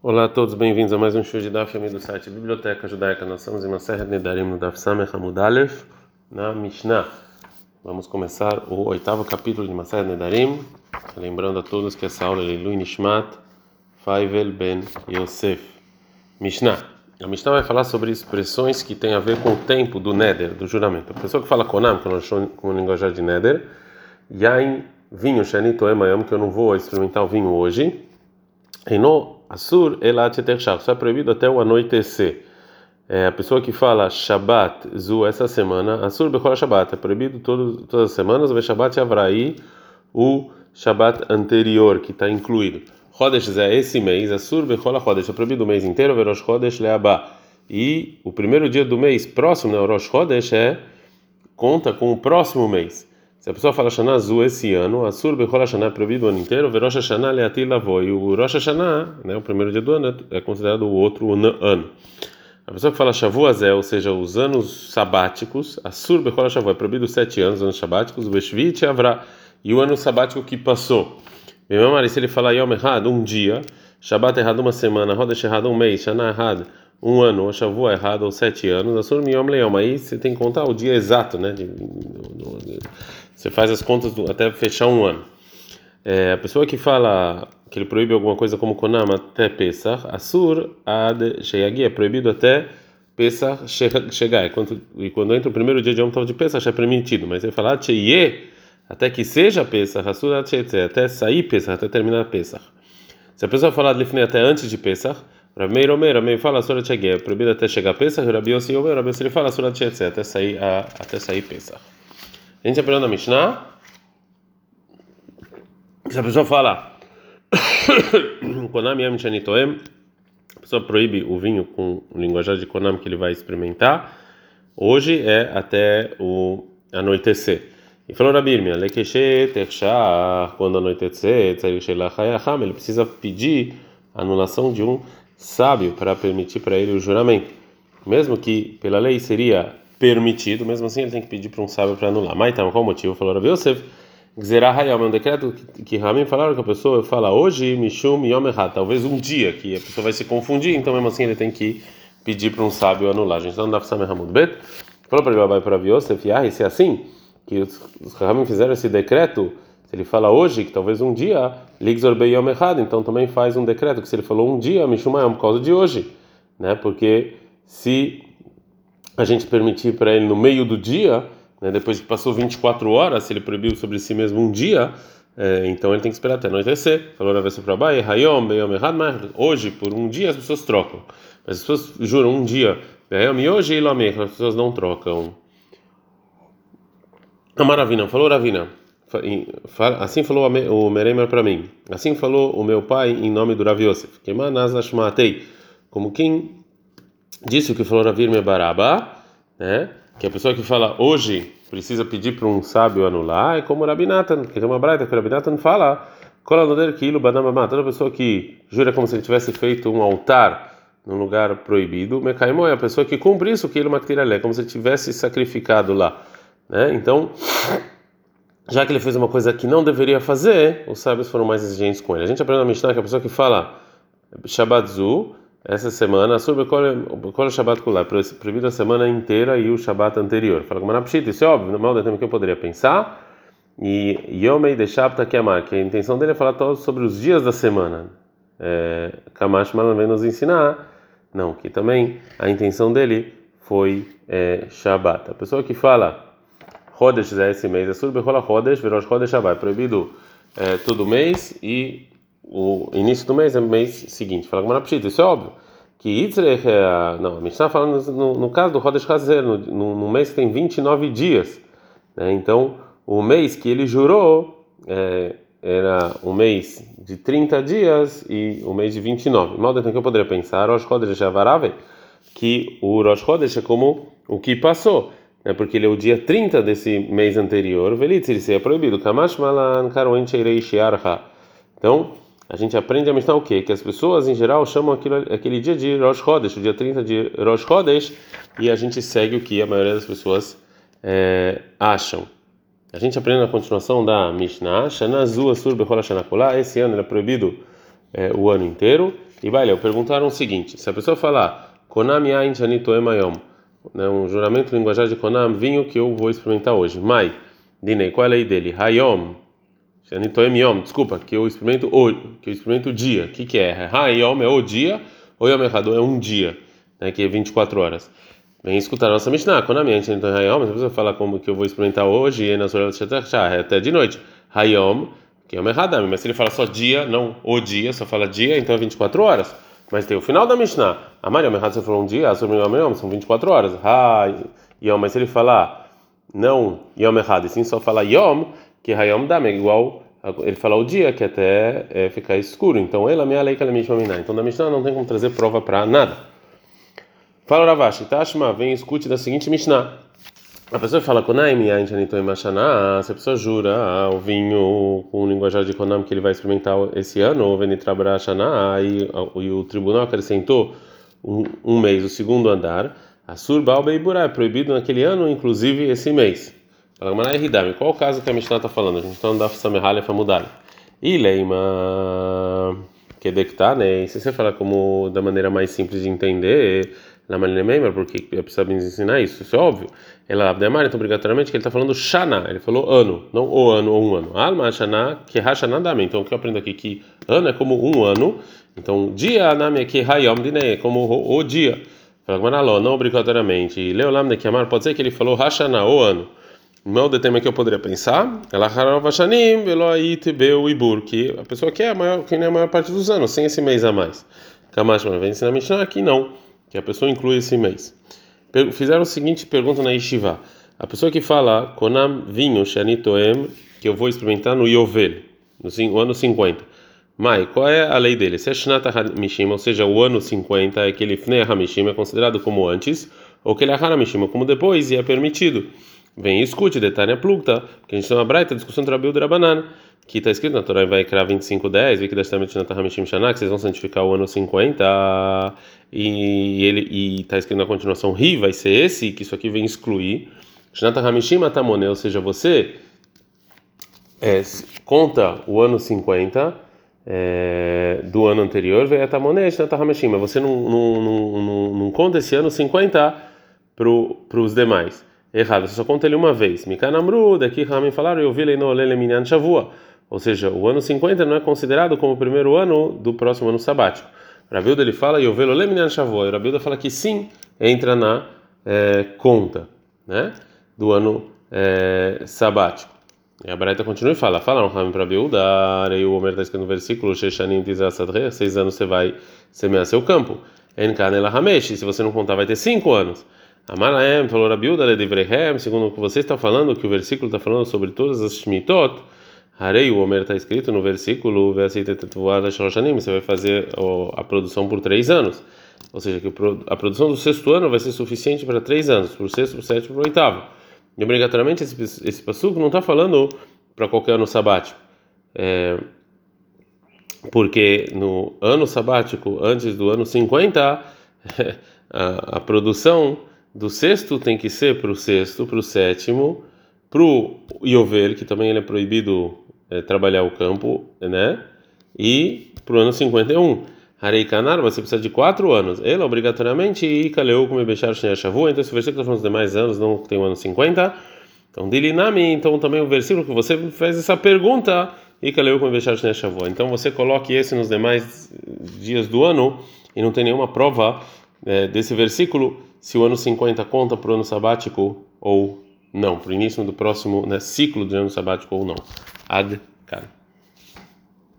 Olá a todos, bem-vindos a mais um show de Daf do site Biblioteca Judaica. Nós estamos em Maser Nedarim no Daf Samech na Mishnah. Vamos começar o oitavo capítulo de Maser Nedarim, lembrando a todos que essa aula é Leilu Nishmat Faivel Ben Yosef. Mishnah. A Mishnah vai falar sobre expressões que têm a ver com o tempo do Neder, do juramento. A pessoa que fala Konam, que nós com o linguajar de Neder, Yain, vinho, Shanito Emayam, que eu não vou experimentar o vinho hoje, Reino Asur Elat Tershach, só é proibido até o anoitecer. É, a pessoa que fala Shabbat Zu essa semana, Asur Bechol Shabbat, é proibido todo, todas as semanas, o Shabbat Avrai, o Shabbat anterior, que está incluído. Chodesh é esse mês, Asur Bechol Chodesh, é proibido o mês inteiro, Verosh Chodesh Leabá. E o primeiro dia do mês próximo, né, Rosh Chodesh, é, conta com o próximo mês. Se a pessoa fala Shana Azul esse ano, Asur Bechol Hashanah é proibido o ano inteiro, Verosh Hashanah Leati Lavoi. E o Rosh Hashanah, né, o primeiro dia do ano, é considerado o outro ano. A pessoa que fala Shavu Azel, ou seja, os anos sabáticos, Asur Bechol Shavu, é proibido sete anos, anos sabáticos, o Beshvit Avra, e o ano sabático que passou. Meu se ele fala Yom errado, um dia, Shabbat errado uma semana, Rodesh errado um mês, Shana errado um ano, ou Shavu errado ou sete anos, Asur Miyom Leom, aí você tem que contar o dia exato, né? De, de, você faz as contas do, até fechar um ano. É, a pessoa que fala que ele proíbe alguma coisa como Konama até Pesach, Asur ad Sheyagi é proibido até Pesach chegar. E quando, e quando entra o primeiro dia de Yom Tov de Pesach é permitido. Mas ele fala Cheye, até que seja Pesach, Asur ad até sair Pesach, até terminar Pesach. Se a pessoa falar Lifnei até antes de Pesach, Rav Meir Omer, Rav Meir fala Asur ad é proibido até chegar Pesach, Rabi Yossi Omer, Rabi Yossi fala Asur ad até sair, até sair Pesach. A gente aprendeu na Mishnah. Se a pessoa fala, Konam Yam Chanitoem, a pessoa proíbe o vinho com o linguajar de Konam que ele vai experimentar. Hoje é até o anoitecer. E falou Rabirmia, Lekeshe Tershah, quando anoitecer, ele precisa pedir a anulação de um sábio para permitir para ele o juramento. Mesmo que pela lei seria permitido, mesmo assim ele tem que pedir para um sábio para anular. Mas então, qual o motivo? Falou Rabi Yosef, Gzerah Hayam, é um decreto que, Ramin falaram que a pessoa fala hoje, Mishum Yom talvez um dia que a pessoa vai se confundir, então mesmo assim ele tem que pedir para um sábio anular. A gente não dá para Hamud Bet, falou para ele, para Rabi Yosef, ah, se é assim, que os Ramin fizeram esse decreto, se ele fala hoje, que talvez um dia, Ligzor Be Yom Errat, então também faz um decreto que se ele falou um dia, Mishum Yom, por causa de hoje, né? Porque se a gente permitir para ele no meio do dia, né, depois que passou 24 horas, se ele proibiu sobre si mesmo um dia, é, então ele tem que esperar até anoitecer. Falou na vez para Abai, Hayom, Beyom, Errad, mas hoje, por um dia, as pessoas trocam. Mas as pessoas juram um dia, Beyom, e hoje, Ilomech, as pessoas não trocam. A Maravina, falou Ravina. Assim falou o Meremer para mim. Assim falou o meu pai em nome do Rav Yosef. Como quem disse o que falou Ravir Mebaraba, né? Que a pessoa que fala hoje precisa pedir para um sábio anular, é como Rabinatan, que tem uma braita que Rabinatan fala, toda pessoa que jura como se ele tivesse feito um altar num lugar proibido, é a pessoa que cumpre isso, como se ele tivesse sacrificado lá, né? Então, já que ele fez uma coisa que não deveria fazer, os sábios foram mais exigentes com ele. A gente aprende na Mishnah que a pessoa que fala Shabbatzu, essa semana sobre o Shabbat Kulá, proibido a semana inteira e o Shabbat anterior. Fala como Pshita, isso é óbvio, no mal do tempo que eu poderia pensar. E Yomei de Shabta Kiamar, que a intenção dele é falar sobre os dias da semana. É, Kamash Malavém nos ensinar, não, que também a intenção dele foi é, Shabbat. A pessoa que fala Rodesh é esse mês, é sobre Rodesh, Verosh Rodesh Shabbat, proibido é, todo mês e o início do mês é o mês seguinte. Fala como Pshita, isso é óbvio. Que Yitzrech, é, não, a gente está falando no, no, caso do Rodesh Hazer, no, no, no, mês que tem 29 dias. Né? Então, o mês que ele jurou é, era um mês de 30 dias e o mês de 29. Mal dentro que eu poderia pensar, Rosh Chodesh Avarave, que o Rosh Chodesh é como o que passou. Né? Porque ele é o dia 30 desse mês anterior. Velitz, ele seria proibido. Então, a gente aprende a Mishnah o quê? Que as pessoas em geral chamam aquilo, aquele dia de Rosh Chodesh, o dia 30 de Rosh Chodesh, e a gente segue o que a maioria das pessoas é, acham. A gente aprende na continuação da Mishnah, Shana Zu Asur Bechol esse ano era proibido é, o ano inteiro, E baileu, perguntaram o seguinte: se a pessoa falar Konam Yain Chanitoemayom, né, um juramento linguajar de Konam, vinho que eu vou experimentar hoje. Mai, Dinei, qual é a lei dele? Hayom, Chanitoem desculpa, que eu experimento hoje, que eu experimento o dia. O que, que é? Hayom é o dia, ou Yom Errado é um dia, né, que é 24 horas. Vem escutar a nossa Mishnah, Konam se a pessoa falar como que eu vou experimentar hoje, e na sua é até de noite. Hayom, que é o Merhadam, mas se ele fala só dia, não o dia, só fala dia, então é 24 horas. Mas tem o final da Mishnah. A Maria você falou um dia, a são 24 horas. Ha, Yom, mas se ele falar não Yom Errado, e sim só falar Yom, que Hayom Dam é igual ele falar o dia, que até é, ficar escuro. Então, ela me lei que ela me Então, na Mishnah não tem como trazer prova para nada. Fala Ravashi, Tashma, vem escute da seguinte Mishnah. A pessoa fala Konaim se a pessoa jura ah, o vinho com o linguajar de Konam que ele vai experimentar esse ano, ou Venitrabra Shana, e, e o tribunal acrescentou um, um mês, o segundo andar, a Surbal Beibura é proibido naquele ano, inclusive esse mês. Qual o caso que a Mishnah está falando? A gente está andando Samerhalha Famudalha. E Leima Kedektanei, se você falar como da maneira mais simples de entender na Malina Meimer, porque a pessoa me ensinar isso, isso é óbvio. Ela Abdemar, então obrigatoriamente que ele está falando Shana, ele falou ano, não o ano ou um ano. Alma Shana, que Hashana Dame. Então o que eu aprendo aqui que ano é como um ano, então dia Name que Hayom Dinei, é como o, dia. Fala não obrigatoriamente. Leolam de Kiamar, pode ser que ele falou Hashana, o ano. O tema que eu poderia pensar, ela Haravashanim, Veloait, Beu Ibur, que a pessoa quer a maior, que nem a maior parte dos anos, sem esse mês a mais. Kamash, vem ensinar Mishnah aqui não que a pessoa inclui esse mês. Fizeram a seguinte pergunta na Yeshiva: a pessoa que fala Konam vinho Shanitoem, que eu vou experimentar no Yovel, no ano 50. Mai, qual é a lei dele? Se é Shnata Hamishima, ou seja, o ano 50 é aquele Fnei Hamishima, é considerado como antes, ou que ele é como depois, e é permitido. Vem e escute, detalhe a plugta, que a gente tem uma braita, discussão do Rabil Drabanan que está escrito na Torá vai criar 25:10, vi que destamente na Tahamishim Shana, que vocês vão santificar o ano 50, e ele e está escrito na continuação Ri vai ser esse, que isso aqui vem excluir. Shana Tahamishim Atamone, ou seja, você é, conta o ano 50 é, do ano anterior, vem Atamone Shana Tahamishim, mas você não, não, não, não conta esse ano 50 para os demais. Errado, você só conta ele uma vez. Mikanamru, daqui Ramin falaram, eu vi ele no Lele Minyan Shavua. Ou seja, o ano 50 não é considerado como o primeiro ano do próximo ano sabático. Rabilda ele fala, Yovelo Leminan Shavuot. E Rabilda fala que sim, entra na é, conta né, do ano é, sabático. E a Braita continua e fala: Fala, Rahamim para Rabilda, e o Homer está escrito no versículo: Sheshanim Tizasadre, seis anos você vai semear seu campo. Enkanela Hamesh, se você não contar, vai ter cinco anos. Amalaem falou Rabilda, Ledivrehem, segundo o que você está falando, que o versículo está falando sobre todas as Shmitot. Harei, o Homer está escrito no versículo, você vai fazer a produção por três anos. Ou seja, que a produção do sexto ano vai ser suficiente para três anos, para o sexto, para o sétimo, para o oitavo. E obrigatoriamente esse, esse passuco não está falando para qualquer ano sabático. É, porque no ano sabático, antes do ano 50, a, a produção do sexto tem que ser para o sexto, para o sétimo, para o Yovel, que também ele é proibido é, trabalhar o campo, né? E para o ano 51. Harei Kanar, você precisa de quatro anos. Ele obrigatoriamente e Kaleu como Bechar Shavu. Então, esse versículo está falando dos demais anos, não tem o ano 50. Então, Dilinami, então também o versículo que você fez essa pergunta, e Kaleu como Bechar Shavu. Então, você coloque esse nos demais dias do ano e não tem nenhuma prova é, desse versículo se o ano 50 conta para o ano sabático ou não, para o início do próximo né, ciclo do ano sabático ou não. Ad Kan.